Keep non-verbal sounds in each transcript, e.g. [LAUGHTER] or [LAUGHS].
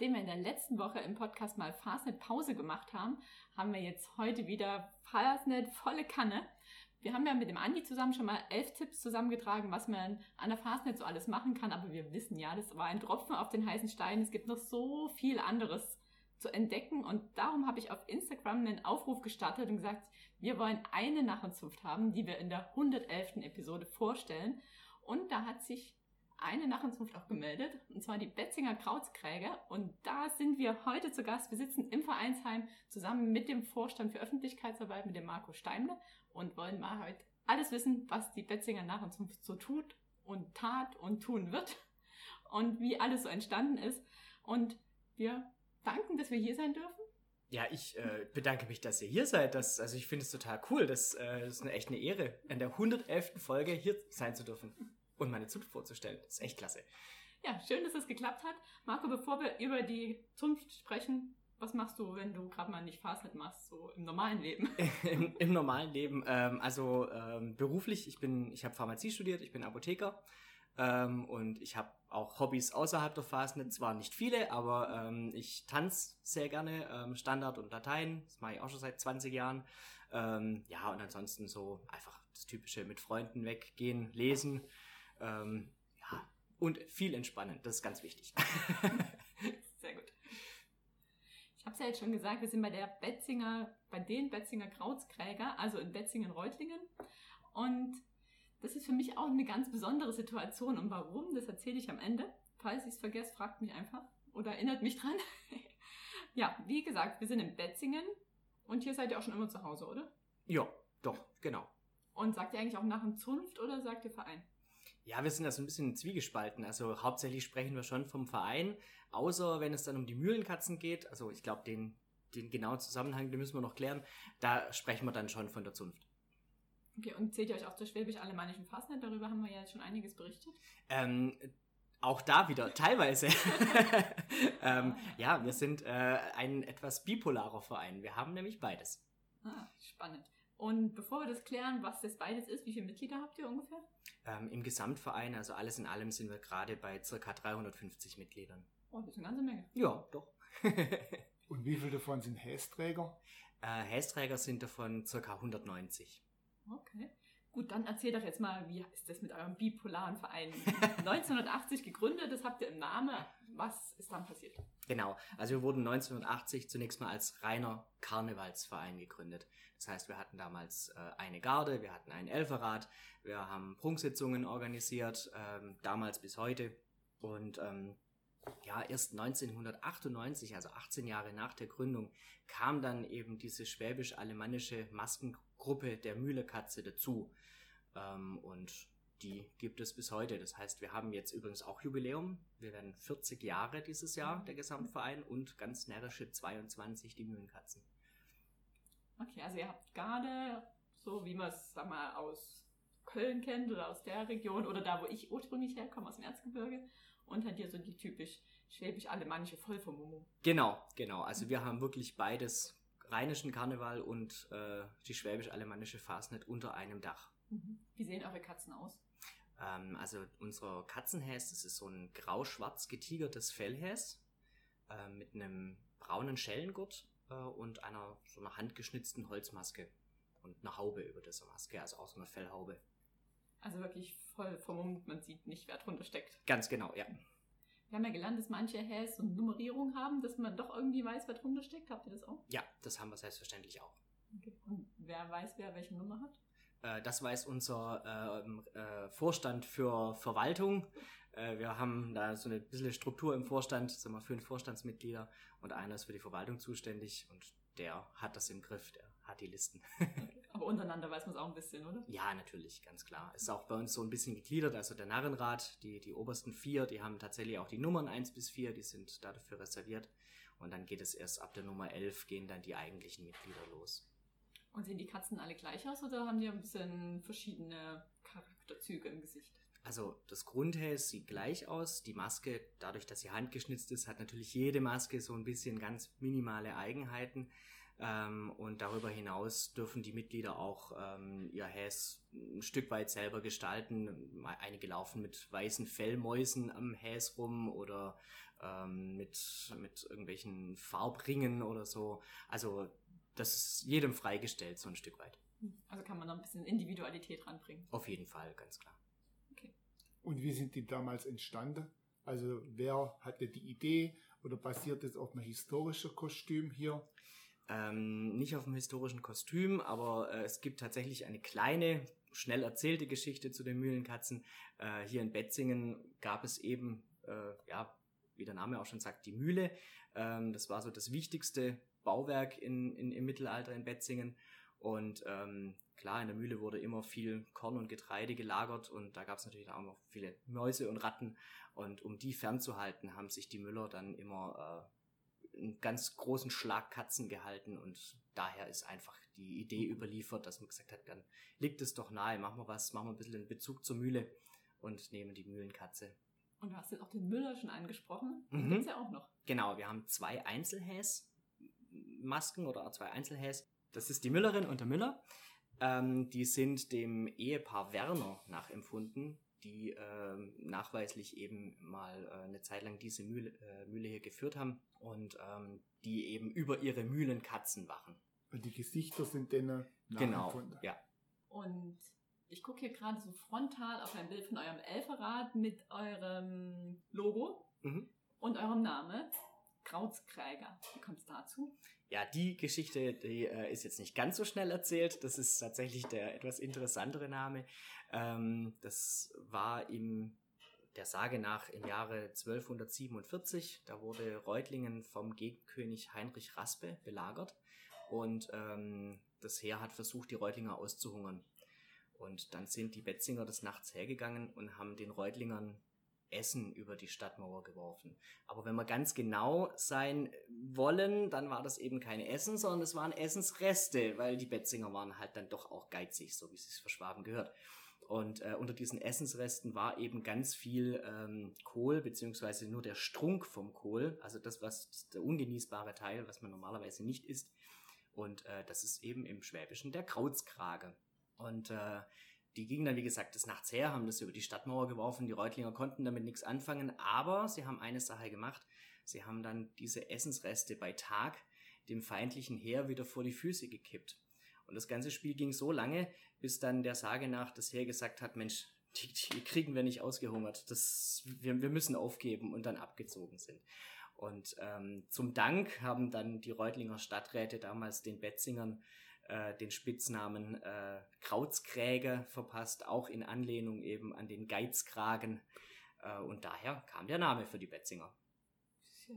Nachdem wir in der letzten Woche im Podcast mal Fastnet Pause gemacht haben, haben wir jetzt heute wieder Fastnet volle Kanne wir haben ja mit dem Andi zusammen schon mal elf Tipps zusammengetragen, was man an der Fastnet so alles machen kann. Aber wir wissen ja, das war ein Tropfen auf den heißen Stein. Es gibt noch so viel anderes zu entdecken. Und darum habe ich auf Instagram einen Aufruf gestartet und gesagt, wir wollen eine Narrenzunft haben, die wir in der 111. Episode vorstellen. Und da hat sich eine Narrenzunft auch gemeldet, und zwar die Betzinger Krautskräger. Und da sind wir heute zu Gast. Wir sitzen im Vereinsheim zusammen mit dem Vorstand für Öffentlichkeitsarbeit, mit dem Marco Steimle und wollen mal heute alles wissen, was die Betzinger Narrenzunft so tut und tat und tun wird [LAUGHS] und wie alles so entstanden ist. Und wir danken, dass wir hier sein dürfen. Ja, ich äh, bedanke mich, dass ihr hier seid. Das, also ich finde es total cool. Das, äh, das ist eine, echt eine Ehre, in der 111. Folge hier sein zu dürfen und meine Zunft vorzustellen. Das ist echt klasse. Ja, schön, dass es geklappt hat. Marco, bevor wir über die Zunft sprechen, was machst du, wenn du gerade mal nicht Fastnet machst, so im normalen Leben? [LAUGHS] [LAUGHS] Im, Im, normalen Leben, ähm, also ähm, beruflich, ich bin, ich habe Pharmazie studiert, ich bin Apotheker ähm, und ich habe auch Hobbys außerhalb der Fastnet, zwar nicht viele, aber ähm, ich tanze sehr gerne, ähm, Standard und Latein, das mache ich auch schon seit 20 Jahren. Ähm, ja, und ansonsten so einfach das Typische mit Freunden weggehen, lesen. Ähm, ja, und viel entspannen, das ist ganz wichtig. [LAUGHS] Sehr gut. Ich habe es ja jetzt schon gesagt, wir sind bei der Betzinger, bei den Betzinger Krautskräger, also in Betzingen-Reutlingen. Und das ist für mich auch eine ganz besondere Situation. Und warum, das erzähle ich am Ende. Falls ich es vergesse, fragt mich einfach oder erinnert mich dran. [LAUGHS] ja, wie gesagt, wir sind in Betzingen und hier seid ihr auch schon immer zu Hause, oder? Ja, doch, genau. Und sagt ihr eigentlich auch nach dem Zunft oder sagt ihr Verein? Ja, wir sind da so ein bisschen zwiegespalten. Also hauptsächlich sprechen wir schon vom Verein, außer wenn es dann um die Mühlenkatzen geht. Also ich glaube, den, den genauen Zusammenhang, den müssen wir noch klären. Da sprechen wir dann schon von der Zunft. Okay, und zählt ihr euch auch zur schwäbisch-alemannischen Fastnet? Darüber haben wir ja schon einiges berichtet. Ähm, auch da wieder, [LAUGHS] teilweise. [LAUGHS] ähm, ja, wir sind äh, ein etwas bipolarer Verein. Wir haben nämlich beides. Ah, spannend. Und bevor wir das klären, was das beides ist, wie viele Mitglieder habt ihr ungefähr? Ähm, Im Gesamtverein, also alles in allem, sind wir gerade bei circa 350 Mitgliedern. Oh, das ist eine ganze Menge. Ja, doch. [LAUGHS] Und wie viele davon sind Hästräger? Äh, Hästräger sind davon circa 190. Okay. Gut, dann erzähl doch jetzt mal, wie ist das mit eurem bipolaren Verein? [LAUGHS] 1980 gegründet, das habt ihr im Namen. Was ist dann passiert? Genau, also wir wurden 1980 zunächst mal als reiner Karnevalsverein gegründet. Das heißt, wir hatten damals äh, eine Garde, wir hatten einen Elferrat, wir haben Prunksitzungen organisiert, ähm, damals bis heute. Und ähm, ja, erst 1998, also 18 Jahre nach der Gründung, kam dann eben diese schwäbisch-alemannische Maskengruppe der Mühlekatze dazu. Ähm, und die gibt es bis heute. Das heißt, wir haben jetzt übrigens auch Jubiläum. Wir werden 40 Jahre dieses Jahr, der Gesamtverein, und ganz närrische 22, die Mühlenkatzen. Okay, also ihr habt Garde, so wie man es, sag mal, aus Köln kennt oder aus der Region oder da, wo ich ursprünglich herkomme, aus dem Erzgebirge und hat hier so die typisch schwäbisch-alemannische Vollvermummung. Genau, genau. Also wir haben wirklich beides, rheinischen Karneval und äh, die schwäbisch-alemannische Fastnet unter einem Dach. Mhm. Wie sehen eure Katzen aus? Ähm, also unser Katzenhäs, das ist so ein grau-schwarz getigertes Fellhäs äh, mit einem braunen Schellengurt äh, und einer so einer handgeschnitzten Holzmaske und einer Haube über dieser Maske, also auch so eine Fellhaube. Also wirklich voll vermummt, man sieht nicht, wer drunter steckt. Ganz genau, ja. Wir haben ja gelernt, dass manche Häs eine Nummerierung haben, dass man doch irgendwie weiß, wer drunter steckt. Habt ihr das auch? Ja, das haben wir selbstverständlich auch. Okay. Und wer weiß, wer welche Nummer hat? Äh, das weiß unser äh, äh, Vorstand für Verwaltung. Äh, wir haben da so eine bisschen Struktur im Vorstand, sagen wir fünf Vorstandsmitglieder und einer ist für die Verwaltung zuständig und der hat das im Griff, der hat die Listen. [LAUGHS] Aber untereinander weiß man es auch ein bisschen, oder? Ja, natürlich, ganz klar. Es ist auch bei uns so ein bisschen gegliedert, also der Narrenrat, die, die obersten vier, die haben tatsächlich auch die Nummern eins bis vier, die sind dafür reserviert. Und dann geht es erst ab der Nummer 11 gehen dann die eigentlichen Mitglieder los. Und sehen die Katzen alle gleich aus oder haben die ein bisschen verschiedene Charakterzüge im Gesicht? Also das Grundhäs sieht gleich aus. Die Maske, dadurch, dass sie handgeschnitzt ist, hat natürlich jede Maske so ein bisschen ganz minimale Eigenheiten. Ähm, und darüber hinaus dürfen die Mitglieder auch ähm, ihr Häs ein Stück weit selber gestalten. Einige laufen mit weißen Fellmäusen am Häs rum oder ähm, mit, mit irgendwelchen Farbringen oder so. Also das ist jedem freigestellt, so ein Stück weit. Also kann man noch ein bisschen Individualität ranbringen. Auf jeden Fall, ganz klar. Okay. Und wie sind die damals entstanden? Also wer hatte die Idee oder basiert es auf einem historischen Kostüm hier? Ähm, nicht auf einem historischen Kostüm, aber äh, es gibt tatsächlich eine kleine, schnell erzählte Geschichte zu den Mühlenkatzen. Äh, hier in Betzingen gab es eben, äh, ja, wie der Name auch schon sagt, die Mühle. Ähm, das war so das wichtigste Bauwerk in, in, im Mittelalter in Betzingen. Und ähm, klar, in der Mühle wurde immer viel Korn und Getreide gelagert und da gab es natürlich auch noch viele Mäuse und Ratten. Und um die fernzuhalten, haben sich die Müller dann immer äh, einen ganz großen Schlag Katzen gehalten und daher ist einfach die Idee überliefert, dass man gesagt hat, dann liegt es doch nahe, machen wir was, machen wir ein bisschen einen Bezug zur Mühle und nehmen die Mühlenkatze. Und du hast jetzt auch den Müller schon angesprochen. Den mhm. gibt ja auch noch. Genau, wir haben zwei Einzelhäs-Masken oder zwei Einzelhäs. Das ist die Müllerin und der Müller. Ähm, die sind dem Ehepaar Werner nachempfunden, die äh, nachweislich eben mal äh, eine Zeit lang diese Mühle, äh, Mühle hier geführt haben und ähm, die eben über ihre Mühlenkatzen wachen. Und die Gesichter sind denen Genau, ja. Und ich gucke hier gerade so frontal auf ein Bild von eurem Elferrad mit eurem Logo mhm. und eurem Name. Krautskräger. Wie kommt es dazu? Ja, die Geschichte, die äh, ist jetzt nicht ganz so schnell erzählt. Das ist tatsächlich der etwas interessantere Name. Ähm, das war im der Sage nach im Jahre 1247. Da wurde Reutlingen vom Gegenkönig Heinrich Raspe belagert und ähm, das Heer hat versucht, die Reutlinger auszuhungern. Und dann sind die Betzinger des Nachts hergegangen und haben den Reutlingern Essen über die Stadtmauer geworfen. Aber wenn wir ganz genau sein wollen, dann war das eben keine Essen, sondern es waren Essensreste, weil die Betzinger waren halt dann doch auch geizig, so wie es sich für Schwaben gehört. Und äh, unter diesen Essensresten war eben ganz viel ähm, Kohl, beziehungsweise nur der Strunk vom Kohl, also das, was der ungenießbare Teil, was man normalerweise nicht isst. Und äh, das ist eben im Schwäbischen der Krautskrage. Und äh, die gingen dann, wie gesagt, des Nachts her, haben das über die Stadtmauer geworfen. Die Reutlinger konnten damit nichts anfangen, aber sie haben eine Sache gemacht. Sie haben dann diese Essensreste bei Tag dem feindlichen Heer wieder vor die Füße gekippt. Und das ganze Spiel ging so lange, bis dann der Sage nach das Heer gesagt hat, Mensch, [LAUGHS] die, die kriegen wir nicht ausgehungert. Das, wir, wir müssen aufgeben und dann abgezogen sind. Und ähm, zum Dank haben dann die Reutlinger Stadträte damals den Betzingern äh, den Spitznamen äh, Krautskräger verpasst, auch in Anlehnung eben an den Geizkragen. Äh, und daher kam der Name für die Betzinger.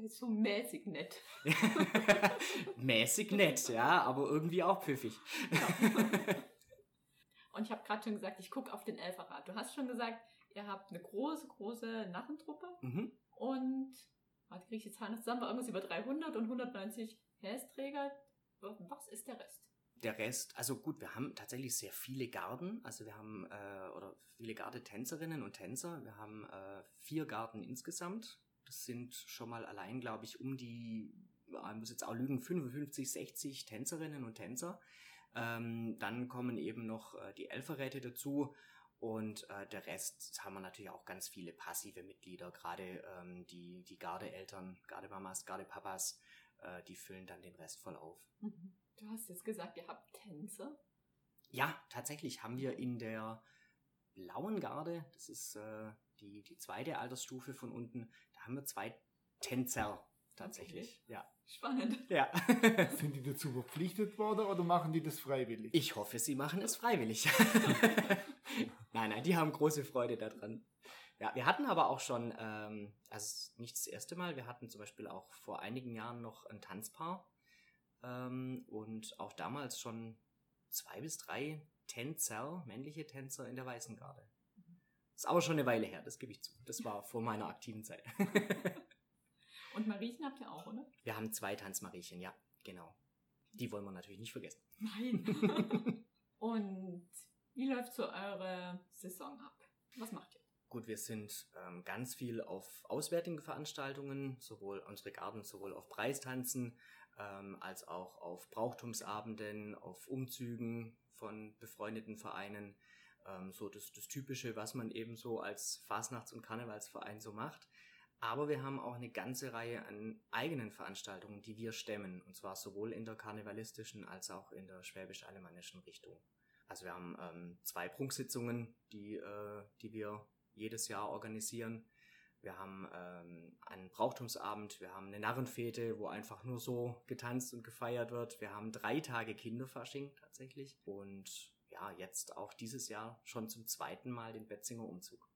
So mäßig nett. [LAUGHS] mäßig nett, ja, aber irgendwie auch pfiffig. Und ich habe gerade schon gesagt, ich gucke auf den Elferrat. Du hast schon gesagt, ihr habt eine große, große Narrentruppe mhm. und, warte, kriege ich die Zahlen zusammen, war irgendwas über 300 und 190 Hästräger. Was ist der Rest? Der Rest, also gut, wir haben tatsächlich sehr viele Garden, also wir haben äh, oder viele Gardetänzerinnen und Tänzer. Wir haben äh, vier Garden insgesamt. Das sind schon mal allein, glaube ich, um die, ich muss jetzt auch lügen, 55, 60 Tänzerinnen und Tänzer. Ähm, dann kommen eben noch äh, die Elferräte dazu und äh, der Rest haben wir natürlich auch ganz viele passive Mitglieder, gerade ähm, die, die Gardeeltern, Gardemamas, Gardepapas, äh, die füllen dann den Rest voll auf. Mhm. Du hast jetzt gesagt, ihr habt Tänze. Ja, tatsächlich haben wir in der blauen Garde, das ist äh, die, die zweite Altersstufe von unten, da haben wir zwei Tänzer tatsächlich. Okay. Ja. Spannend. Ja. [LAUGHS] Sind die dazu verpflichtet worden oder machen die das freiwillig? Ich hoffe, sie machen es freiwillig. [LAUGHS] nein, nein, die haben große Freude daran. Ja, wir hatten aber auch schon, ähm, also nicht das erste Mal, wir hatten zum Beispiel auch vor einigen Jahren noch ein Tanzpaar, ähm, und auch damals schon zwei bis drei Tänzer, männliche Tänzer in der Weißen Garde. Ist aber schon eine Weile her, das gebe ich zu. Das war vor meiner aktiven Zeit. [LAUGHS] Und Mariechen habt ihr auch, oder? Wir haben zwei Tanzmariechen, ja, genau. Die wollen wir natürlich nicht vergessen. Nein. [LAUGHS] Und wie läuft so eure Saison ab? Was macht ihr? Gut, wir sind ähm, ganz viel auf auswärtigen Veranstaltungen, sowohl unsere Garten, sowohl auf Preistanzen, ähm, als auch auf Brauchtumsabenden, auf Umzügen von befreundeten Vereinen. Ähm, so das, das Typische, was man eben so als Fasnachts- und Karnevalsverein so macht. Aber wir haben auch eine ganze Reihe an eigenen Veranstaltungen, die wir stemmen. Und zwar sowohl in der karnevalistischen als auch in der schwäbisch-alemannischen Richtung. Also wir haben ähm, zwei Prunksitzungen, die, äh, die wir jedes Jahr organisieren. Wir haben ähm, einen Brauchtumsabend, wir haben eine Narrenfete, wo einfach nur so getanzt und gefeiert wird. Wir haben drei Tage Kinderfasching tatsächlich und ja, jetzt auch dieses Jahr schon zum zweiten Mal den Betzinger Umzug.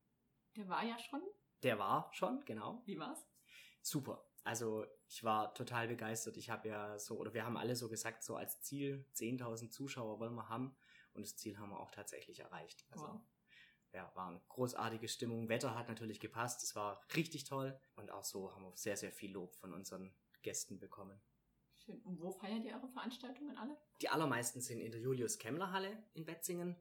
Der war ja schon. Der war schon, genau. Wie war's? Super. Also ich war total begeistert. Ich habe ja so, oder wir haben alle so gesagt, so als Ziel 10.000 Zuschauer wollen wir haben und das Ziel haben wir auch tatsächlich erreicht. Also Wow. Ja, war eine großartige Stimmung. Wetter hat natürlich gepasst. Es war richtig toll. Und auch so haben wir sehr, sehr viel Lob von unseren Gästen bekommen. Schön. Und wo feiert ihr eure Veranstaltungen alle? Die allermeisten sind in der Julius-Kemmler-Halle in Betzingen.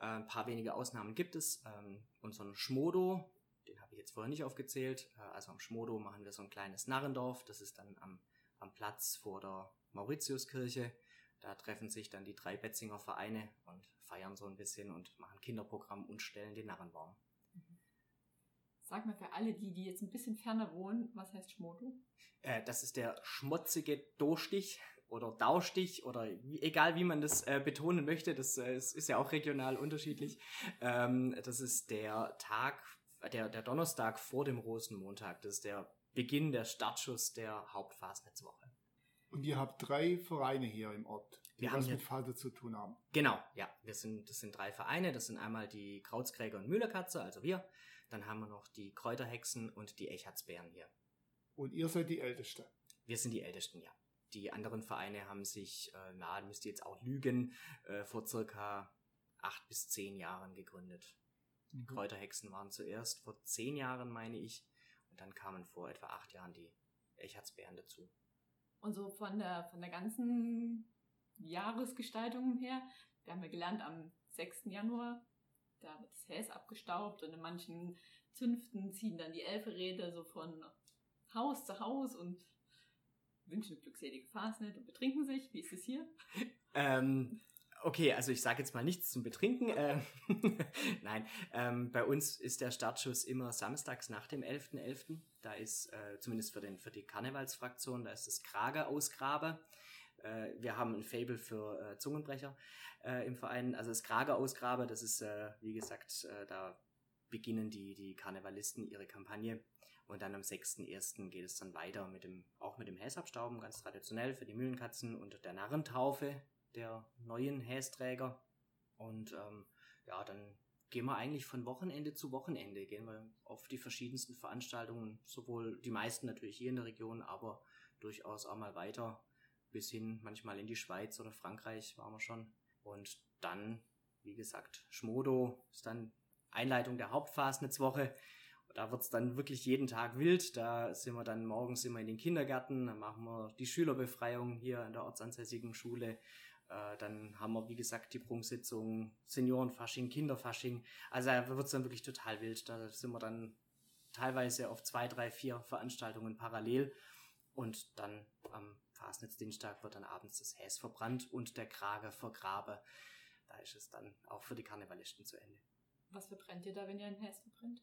Äh, ein paar wenige Ausnahmen gibt es. Ähm, unseren Schmodo, den habe ich jetzt vorher nicht aufgezählt. Äh, also am Schmodo machen wir so ein kleines Narrendorf. Das ist dann am, am Platz vor der Mauritiuskirche. Da treffen sich dann die drei Betzinger Vereine und feiern so ein bisschen und machen Kinderprogramm und stellen den Narrenbaum. Sag mal für alle, die, die jetzt ein bisschen ferner wohnen, was heißt Schmodo? Äh, das ist der schmutzige Dostich oder Daustich oder wie, egal wie man das äh, betonen möchte, das äh, ist ja auch regional unterschiedlich. Ähm, das ist der Tag, der, der Donnerstag vor dem Rosenmontag. Das ist der Beginn, der Startschuss der Hauptfasnetzwoche. Und ihr habt drei Vereine hier im Ort, die Wir was mit Vater zu tun haben. Genau, ja, wir sind, das sind drei Vereine. Das sind einmal die Krautskräger und Mühlerkatze, also wir. Dann haben wir noch die Kräuterhexen und die Echardsbären hier. Und ihr seid die Älteste. Wir sind die Ältesten, ja. Die anderen Vereine haben sich, äh, na, müsst ihr jetzt auch lügen, äh, vor circa acht bis zehn Jahren gegründet. Die Kräuterhexen waren zuerst vor zehn Jahren, meine ich, und dann kamen vor etwa acht Jahren die Echardsbären dazu. Und so von der, von der ganzen Jahresgestaltung her, wir haben ja gelernt, am 6. Januar, da wird das Häs abgestaubt und in manchen Zünften ziehen dann die Elferräder so von Haus zu Haus und wünschen glückselige Fasnet und betrinken sich. Wie ist es hier? Ähm, okay, also ich sage jetzt mal nichts zum Betrinken. Ähm, [LAUGHS] Nein, ähm, bei uns ist der Startschuss immer samstags nach dem 11.11. Da ist äh, zumindest für, den, für die Karnevalsfraktion, da ist das Krager Ausgrabe. Äh, wir haben ein Fable für äh, Zungenbrecher äh, im Verein. Also das Krager Ausgrabe, das ist, äh, wie gesagt, äh, da beginnen die, die Karnevalisten ihre Kampagne. Und dann am 6.1. geht es dann weiter mit dem, auch mit dem Häsabstauben, ganz traditionell für die Mühlenkatzen und der Narrentaufe der neuen Hästräger. Und ähm, ja, dann gehen wir eigentlich von Wochenende zu Wochenende, gehen wir auf die verschiedensten Veranstaltungen, sowohl die meisten natürlich hier in der Region, aber durchaus auch mal weiter bis hin manchmal in die Schweiz oder Frankreich waren wir schon. Und dann, wie gesagt, Schmodo ist dann Einleitung der Hauptfasnetzwoche. Da wird's dann wirklich jeden Tag wild. Da sind wir dann morgens immer in den Kindergärten, dann machen wir die Schülerbefreiung hier in der ortsansässigen Schule. Äh, dann haben wir, wie gesagt, die Prunksitzung, Seniorenfasching, Kinderfasching. Also da wird's dann wirklich total wild. Da sind wir dann teilweise auf zwei, drei, vier Veranstaltungen parallel. Und dann am Fasnetzdienerstag wird dann abends das Häs verbrannt und der Krage vergrabe. Da ist es dann auch für die Karnevalisten zu Ende. Was verbrennt ihr da, wenn ihr ein Häs verbrennt?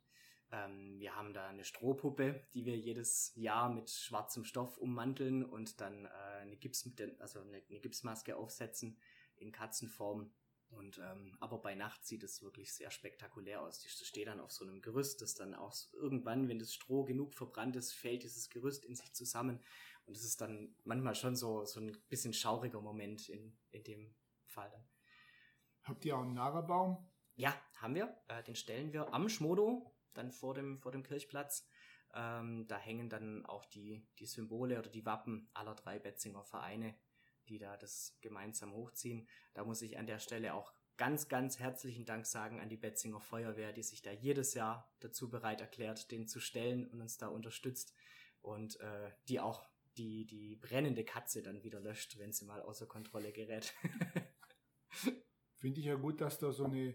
Ähm, wir haben da eine Strohpuppe, die wir jedes Jahr mit schwarzem Stoff ummanteln und dann äh, eine, Gips, also eine, eine Gipsmaske aufsetzen in Katzenform. Und ähm, aber bei Nacht sieht es wirklich sehr spektakulär aus. Das steht dann auf so einem Gerüst, das dann auch irgendwann, wenn das Stroh genug verbrannt ist, fällt dieses Gerüst in sich zusammen. Und es ist dann manchmal schon so, so ein bisschen schauriger Moment in, in dem Fall dann. Habt ihr auch einen Narrenbaum? Ja, haben wir. Äh, den stellen wir am Schmodo, dann vor dem, vor dem Kirchplatz. Ähm, da hängen dann auch die, die Symbole oder die Wappen aller drei Betzinger Vereine, die da das gemeinsam hochziehen. Da muss ich an der Stelle auch ganz, ganz herzlichen Dank sagen an die Betzinger Feuerwehr, die sich da jedes Jahr dazu bereit erklärt, den zu stellen und uns da unterstützt. und äh, die auch die, die brennende Katze dann wieder löscht, wenn sie mal außer Kontrolle gerät. [LAUGHS] Finde ich ja gut, dass da so eine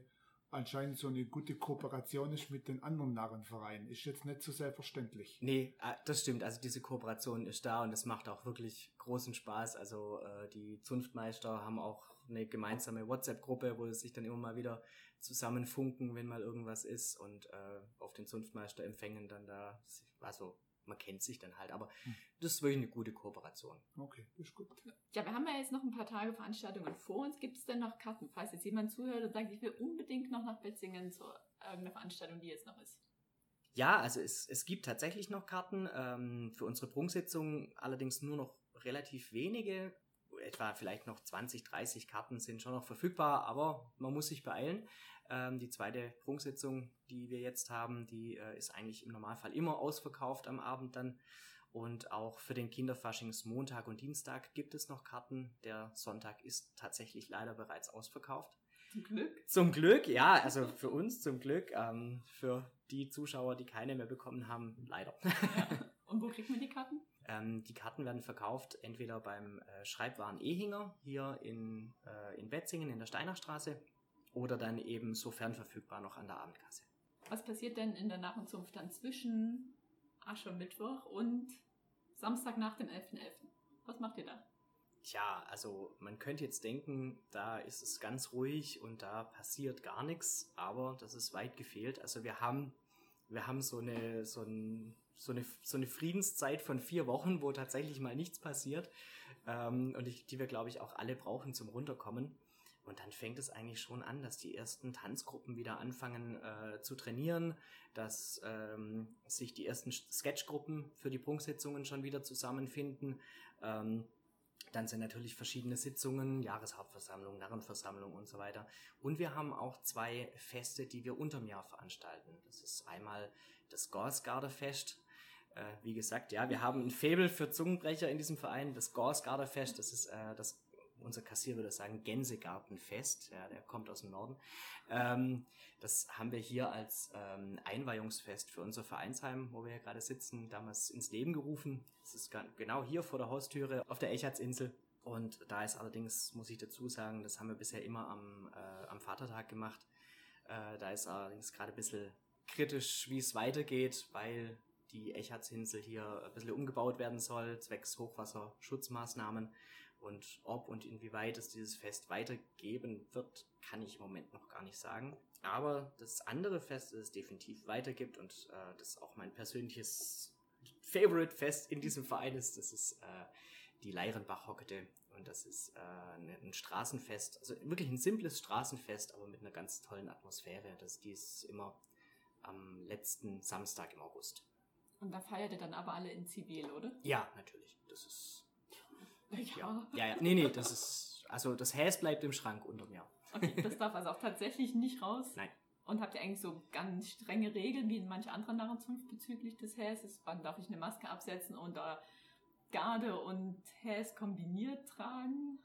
anscheinend so eine gute Kooperation ist mit den anderen Narrenvereinen. Ist jetzt nicht so selbstverständlich. Nee, äh, das stimmt. Also diese Kooperation ist da und es macht auch wirklich großen Spaß. Also äh, die Zunftmeister haben auch eine gemeinsame WhatsApp-Gruppe, wo sie sich dann immer mal wieder zusammenfunken, wenn mal irgendwas ist und äh, auf den Zunftmeister-Empfängen dann da, also man kennt sich dann halt, aber hm. das ist wirklich eine gute Kooperation. Okay, das ist gut. Ja, wir haben ja jetzt noch ein paar Tage Veranstaltungen vor uns. Gibt es denn noch Karten, falls jetzt jemand zuhört und sagt, ich will unbedingt noch nach Betzingen zu irgendeiner Veranstaltung, die jetzt noch ist? Ja, also es, es gibt tatsächlich noch Karten. Ähm, für unsere Prunksitzung allerdings nur noch relativ wenige etwa vielleicht noch 20, 30 Karten sind schon noch verfügbar, aber man muss sich beeilen. Ähm, die zweite Prunksitzung, die wir jetzt haben, die äh, ist eigentlich im Normalfall immer ausverkauft am Abend dann. Und auch für den Kinderfaschings-Montag und Dienstag gibt es noch Karten. Der Sonntag ist tatsächlich leider bereits ausverkauft. Zum Glück. Zum Glück, ja, also für uns zum Glück. Ähm, für die Zuschauer, die keine mehr bekommen haben, leider. Ja. Und wo kriegt man die Karten? [LAUGHS] Ähm, die Karten werden verkauft entweder beim äh, Schreibwaren Ehinger hier in, äh, in Wetzingen in der Steinerstraße oder dann eben sofern verfügbar noch an der Abendkasse. Was passiert denn in der Narrenzunft dann zwischen Aschermittwoch und Samstag nach dem 11.11.? .11.? Was macht ihr da? Tja, also man könnte jetzt denken, da ist es ganz ruhig und da passiert gar nichts, aber das ist weit gefehlt. Also wir haben, wir haben so eine, so ein so eine, so eine Friedenszeit von vier Wochen, wo tatsächlich mal nichts passiert ähm, und ich, die wir, glaube ich, auch alle brauchen zum Runterkommen. Und dann fängt es eigentlich schon an, dass die ersten Tanzgruppen wieder anfangen äh, zu trainieren, dass ähm, sich die ersten Sketchgruppen für die Prunksitzungen schon wieder zusammenfinden. Ähm, dann sind natürlich verschiedene Sitzungen, Jahreshauptversammlung, Narrenversammlung und so weiter. Und wir haben auch zwei Feste, die wir unterm Jahr veranstalten. Das ist einmal das Gorsgarderfest. Äh, wie gesagt, ja, wir haben ein Faible für Zungenbrecher in diesem Verein. Das Gorsgarderfest, das ist äh, das, unser Kassier würde sagen, Gänsegartenfest. Ja, der kommt aus dem Norden. Ähm, das haben wir hier als ähm, Einweihungsfest für unser Vereinsheim, wo wir hier gerade sitzen, damals ins Leben gerufen. Das ist genau hier vor der Haustüre auf der Echartsinsel. Und da ist allerdings, muss ich dazu sagen, das haben wir bisher immer am, äh, am Vatertag gemacht. Äh, da ist allerdings gerade ein bisschen kritisch, wie es weitergeht, weil die Echartsinsel hier ein bisschen umgebaut werden soll, zwecks Hochwasserschutzmaßnahmen. Und ob und inwieweit es dieses Fest weitergeben wird, kann ich im Moment noch gar nicht sagen. Aber das andere Fest, das es definitiv weitergibt und äh, das auch mein persönliches Favorite-Fest in diesem Verein ist, das ist äh, die Leirenbach-Hockete. Und das ist äh, ein Straßenfest, also wirklich ein simples Straßenfest, aber mit einer ganz tollen Atmosphäre. Das, die ist immer am letzten Samstag im August. Und da feiert ihr dann aber alle in Zivil, oder? Ja, natürlich. Das ist. Ja. Ja, ja. Nee, nee, das ist. Also das Häs bleibt im Schrank unter mir. Okay, das darf also auch tatsächlich nicht raus. Nein. Und habt ihr eigentlich so ganz strenge Regeln wie in manch anderen Narrenzunft bezüglich des Häses? Wann darf ich eine Maske absetzen und da Garde und Häs kombiniert tragen?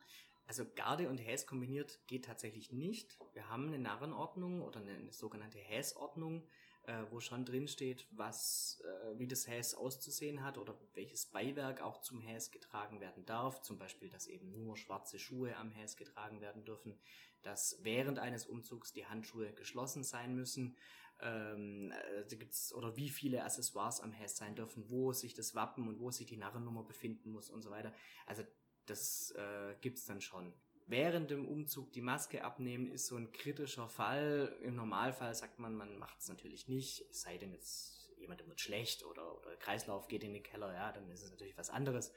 Also Garde und Häs kombiniert geht tatsächlich nicht. Wir haben eine Narrenordnung oder eine, eine sogenannte Häsordnung, äh, wo schon drin steht, was, äh, wie das Häs auszusehen hat oder welches Beiwerk auch zum Häs getragen werden darf. Zum Beispiel, dass eben nur schwarze Schuhe am Häs getragen werden dürfen, dass während eines Umzugs die Handschuhe geschlossen sein müssen, ähm, äh, gibt's, oder wie viele Accessoires am Häs sein dürfen, wo sich das Wappen und wo sich die Narrennummer befinden muss und so weiter. Also das äh, gibt's dann schon während dem Umzug die Maske abnehmen ist so ein kritischer Fall. Im Normalfall sagt man, man macht es natürlich nicht, es sei denn jetzt jemand wird schlecht oder, oder Kreislauf geht in den Keller, ja, dann ist es natürlich was anderes.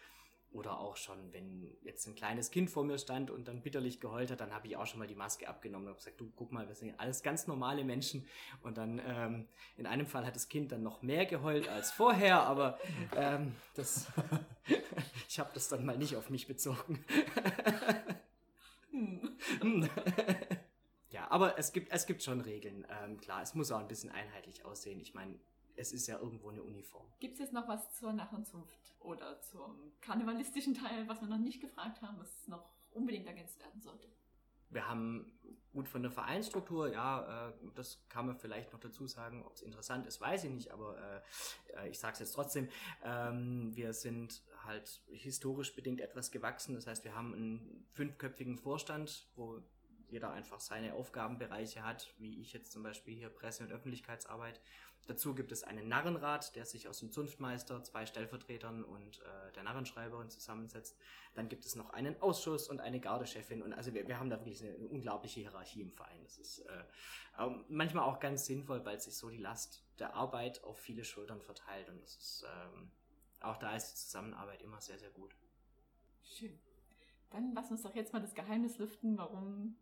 Oder auch schon, wenn jetzt ein kleines Kind vor mir stand und dann bitterlich geheult hat, dann habe ich auch schon mal die Maske abgenommen und gesagt, du guck mal, wir sind alles ganz normale Menschen. Und dann ähm, in einem Fall hat das Kind dann noch mehr geheult als vorher, aber ähm, das [LAUGHS] ich habe das dann mal nicht auf mich bezogen. [LAUGHS] [LAUGHS] ja, aber es gibt, es gibt schon Regeln. Ähm, klar, es muss auch ein bisschen einheitlich aussehen. Ich meine, es ist ja irgendwo eine Uniform. Gibt es jetzt noch was zur Narrenzunft oder zum karnevalistischen Teil, was wir noch nicht gefragt haben, was noch unbedingt ergänzt werden sollte? Wir haben gut von der Vereinsstruktur, ja, äh, das kann man vielleicht noch dazu sagen. Ob es interessant ist, weiß ich nicht, aber äh, ich sage es jetzt trotzdem. Ähm, wir sind halt historisch bedingt etwas gewachsen. Das heißt, wir haben einen fünfköpfigen Vorstand, wo jeder einfach seine Aufgabenbereiche hat, wie ich jetzt zum Beispiel hier Presse- und Öffentlichkeitsarbeit. Dazu gibt es einen Narrenrat, der sich aus dem Zunftmeister, zwei Stellvertretern und äh, der Narrenschreiberin zusammensetzt. Dann gibt es noch einen Ausschuss und eine Gardechefin. Und also wir, wir haben da wirklich eine, unglaubliche Hierarchie im Verein. Das ist äh, manchmal auch ganz sinnvoll, weil sich so die Last der Arbeit auf viele Schultern verteilt. Und das ist ähm, auch da ist die Zusammenarbeit immer sehr, sehr gut. Schön. Dann lass uns doch jetzt mal das Geheimnis lüften, warum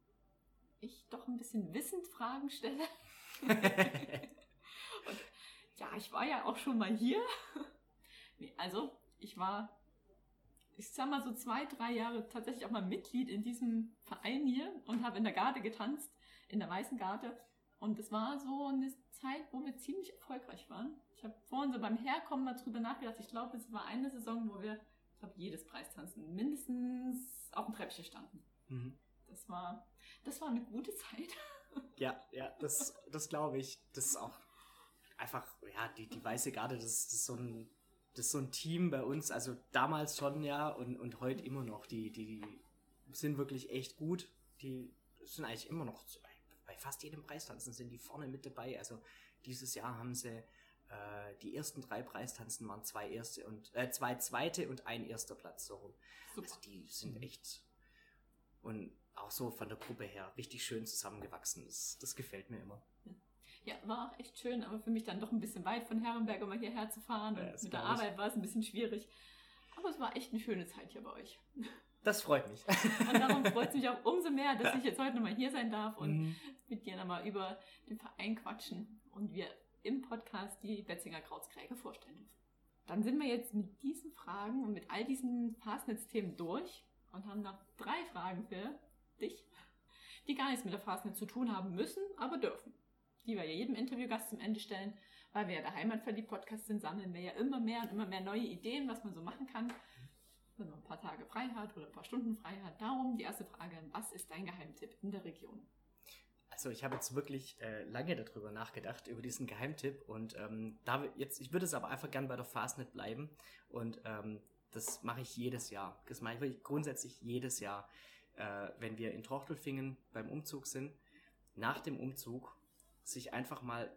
ich doch ein bisschen wissend Fragen stelle. [LAUGHS] [LAUGHS] Und ja, ich war ja auch schon mal hier. nee, also, ich war, ich sag mal so zwei, drei Jahre tatsächlich auch mal Mitglied in diesem Verein hier und habe in der Garde getanzt, in der Weißen Garde. Und es war so eine Zeit, wo wir ziemlich erfolgreich waren. Ich habe vorhin so beim Herkommen mal drüber nachgedacht. Ich glaube, es war eine Saison, wo wir, ich glaube, jedes Preistanzen mindestens auf dem Treppchen standen. Mhm. Das war, das war eine gute Zeit. Ja, ja, das, das glaube ich. Das ist auch einfach, ja, die, die Weiße Garde, das, das, ist so ein, das ist so ein Team bei uns, also damals schon, ja, und, und heute immer noch. Die, die, sind wirklich echt gut. Die sind eigentlich immer noch, bei, fast jedem Preistanzen sind die vorne mit dabei. Also dieses Jahr haben sie äh, die ersten drei Preistanzen waren zwei erste und äh, zwei zweite und ein erster Platz so rum. Also die sind echt und auch so von der Gruppe her richtig schön zusammengewachsen. Das, das gefällt mir immer. Ja, war auch echt schön, aber für mich dann doch ein bisschen weit von Herrenberg, um mal hierher zu fahren. Ja, und mit der Arbeit war es ein bisschen schwierig. Aber es war echt eine schöne Zeit hier bei euch. Das freut mich. Und darum [LAUGHS] freut es mich auch umso mehr, dass ich jetzt heute nochmal hier sein darf und mhm. mit dir nochmal über den Verein quatschen und wir im Podcast die Betzinger Krautskräge vorstellen dürfen. Dann sind wir jetzt mit diesen Fragen und mit all diesen Fastnetz-Themen durch und haben noch drei Fragen für dich, die gar nichts mit der Fastnet zu tun haben müssen, aber dürfen die wir ja jedem Interviewgast zum Ende stellen, weil wir ja der Heimatverliebt-Podcast sind, sammeln wir ja immer mehr und immer mehr neue Ideen, was man so machen kann, wenn man ein paar Tage frei hat oder ein paar Stunden frei hat. Darum die erste Frage, was ist dein Geheimtipp in der Region? Also ich habe jetzt wirklich äh, lange darüber nachgedacht, über diesen Geheimtipp und ähm, da jetzt, ich würde es aber einfach gern bei der Fastnet bleiben und ähm, das mache ich jedes Jahr. Das mache ich grundsätzlich jedes Jahr, äh, wenn wir in Trochtelfingen beim Umzug sind. Nach dem Umzug sich einfach mal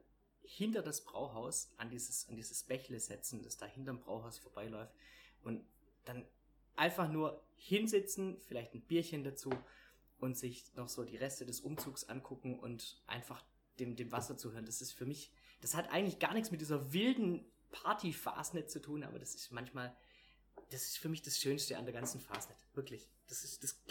hinter das Brauhaus an dieses, an dieses Bächle setzen, das da hinterm Brauhaus vorbeiläuft und dann einfach nur hinsitzen, vielleicht ein Bierchen dazu und sich noch so die Reste des Umzugs angucken und einfach dem, dem Wasser zuhören. Das ist für mich, das hat eigentlich gar nichts mit dieser wilden Party-Fastnet zu tun, aber das ist manchmal, das ist für mich das Schönste an der ganzen Fastnet. Wirklich.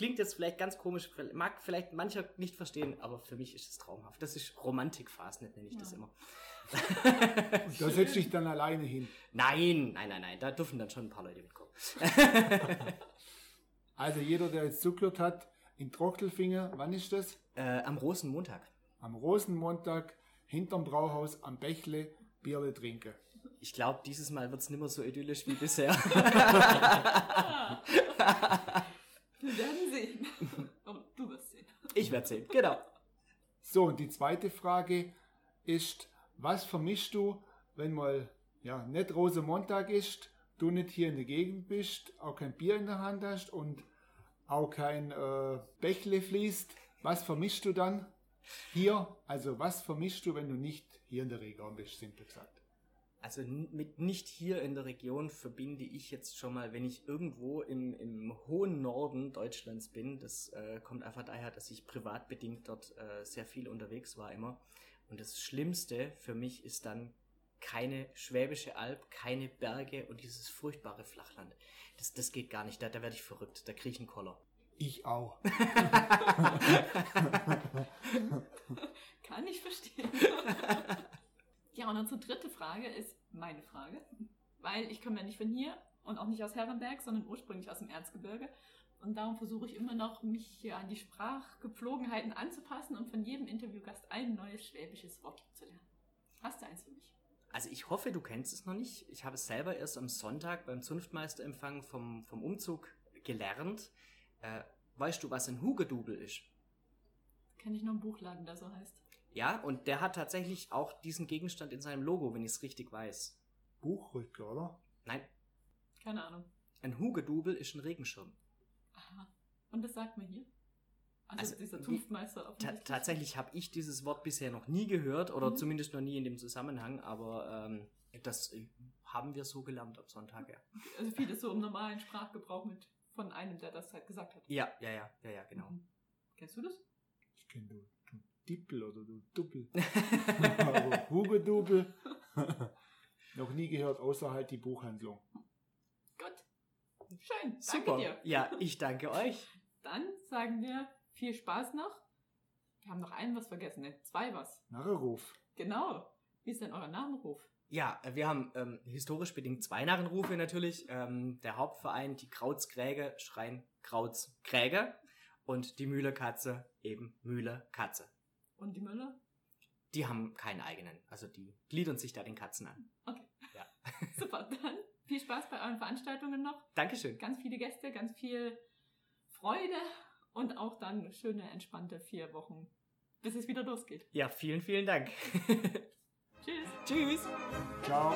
Klingt jetzt vielleicht ganz komisch, mag vielleicht mancher nicht verstehen, aber für mich ist es traumhaft. Das ist Romantik-Fastnet, nenne ich ja. das immer. Und [LAUGHS] da setzt dich dann alleine hin. Nein, nein, nein, nein, da dürfen dann schon ein paar Leute mitkommen. [LAUGHS] also jeder, der jetzt zugehört hat, in Trochtelfinger, wann ist das? Äh, am Rosenmontag. Am Rosenmontag, hinterm Brauhaus, am Bächle, Bierle trinken. Ich glaube, dieses Mal wird es nicht mehr so idyllisch wie bisher. [LAUGHS] Wir werden sehen. [LAUGHS] Oh, du wirst sehen. Ich werde sehen, genau. So, und die zweite Frage ist, was vermischst du, wenn mal ja, nicht Rosemontag ist, du nicht hier in der Gegend bist, auch kein Bier in der Hand hast und auch kein äh, Bächle fließt? Was vermischst du dann hier? Also was vermischst du, wenn du nicht hier in der Region bist, simpel gesagt? Also mit nicht hier in der Region verbinde ich jetzt schon mal, wenn ich irgendwo im, im hohen Norden Deutschlands bin. Das äh, kommt einfach daher, dass ich privat bedingt dort äh, sehr viel unterwegs war immer. Und das Schlimmste für mich ist dann keine Schwäbische Alb, keine Berge und dieses furchtbare Flachland. Das, das geht gar nicht, da, da werde ich verrückt, da kriege ich einen Koller. Ich auch. [LAUGHS] Kann ich verstehen. [LAUGHS] Ja, und unsere dritte Frage ist meine Frage, weil ich komme ja nicht von hier und auch nicht aus Herrenberg, sondern ursprünglich aus dem Erzgebirge. Und darum versuche ich immer noch, mich an die Sprachgepflogenheiten anzupassen und von jedem Interviewgast ein neues schwäbisches Wort zu lernen. Hast du eins für mich? Also ich hoffe, du kennst es noch nicht. Ich habe es selber erst am Sonntag beim Zunftmeisterempfang vom, vom Umzug gelernt. Äh, weißt du, was ein Hugedubel ist? Kenne ich noch einen Buchladen, der so heißt. Ja, und der hat tatsächlich auch diesen Gegenstand in seinem Logo, wenn ich es richtig weiß. Buchrücker, oder? Nein, Keine Ahnung. ein Hugedubel ist ein Regenschirm. Aha. Und das sagt man hier? Also, Also, dieser Zunftmeister Ta tatsächlich habe ich dieses Wort bisher noch nie gehört oder Mhm. zumindest noch nie in dem Zusammenhang, aber ähm, das äh, haben wir so gelernt am Sonntag, ja. Also vieles so im normalen Sprachgebrauch mit von einem, der das halt gesagt hat. Ja, ja, ja, ja, ja, genau. Mhm. Kennst du das? Ich kenne du Dippel oder du Duppel. [LAUGHS] Aber Hugedubel. [LAUGHS] Noch nie gehört, außer halt die Buchhandlung. Gut. Schön. Danke Super. dir. Ja, ich danke euch. Dann sagen wir viel Spaß noch. Wir haben noch einen was vergessen, ne? Zwei was. Narreruf. Genau. Wie ist denn euer Namenruf? Ja, wir haben ähm, historisch bedingt zwei Narrenrufe natürlich. Ähm, der Hauptverein, die Krautskräge, schreien Krautskräge und die Mühle-Katze eben Mühle-Katze. Und die Müller? Die haben keinen eigenen, also die gliedern sich da den Katzen an. Okay. Ja. [LAUGHS] Super. Dann viel Spaß bei euren Veranstaltungen noch. Dankeschön. Ganz viele Gäste, ganz viel Freude und auch dann schöne, entspannte vier Wochen, bis es wieder losgeht. Ja, vielen, vielen Dank. [LAUGHS] Tschüss. Tschüss. Ciao.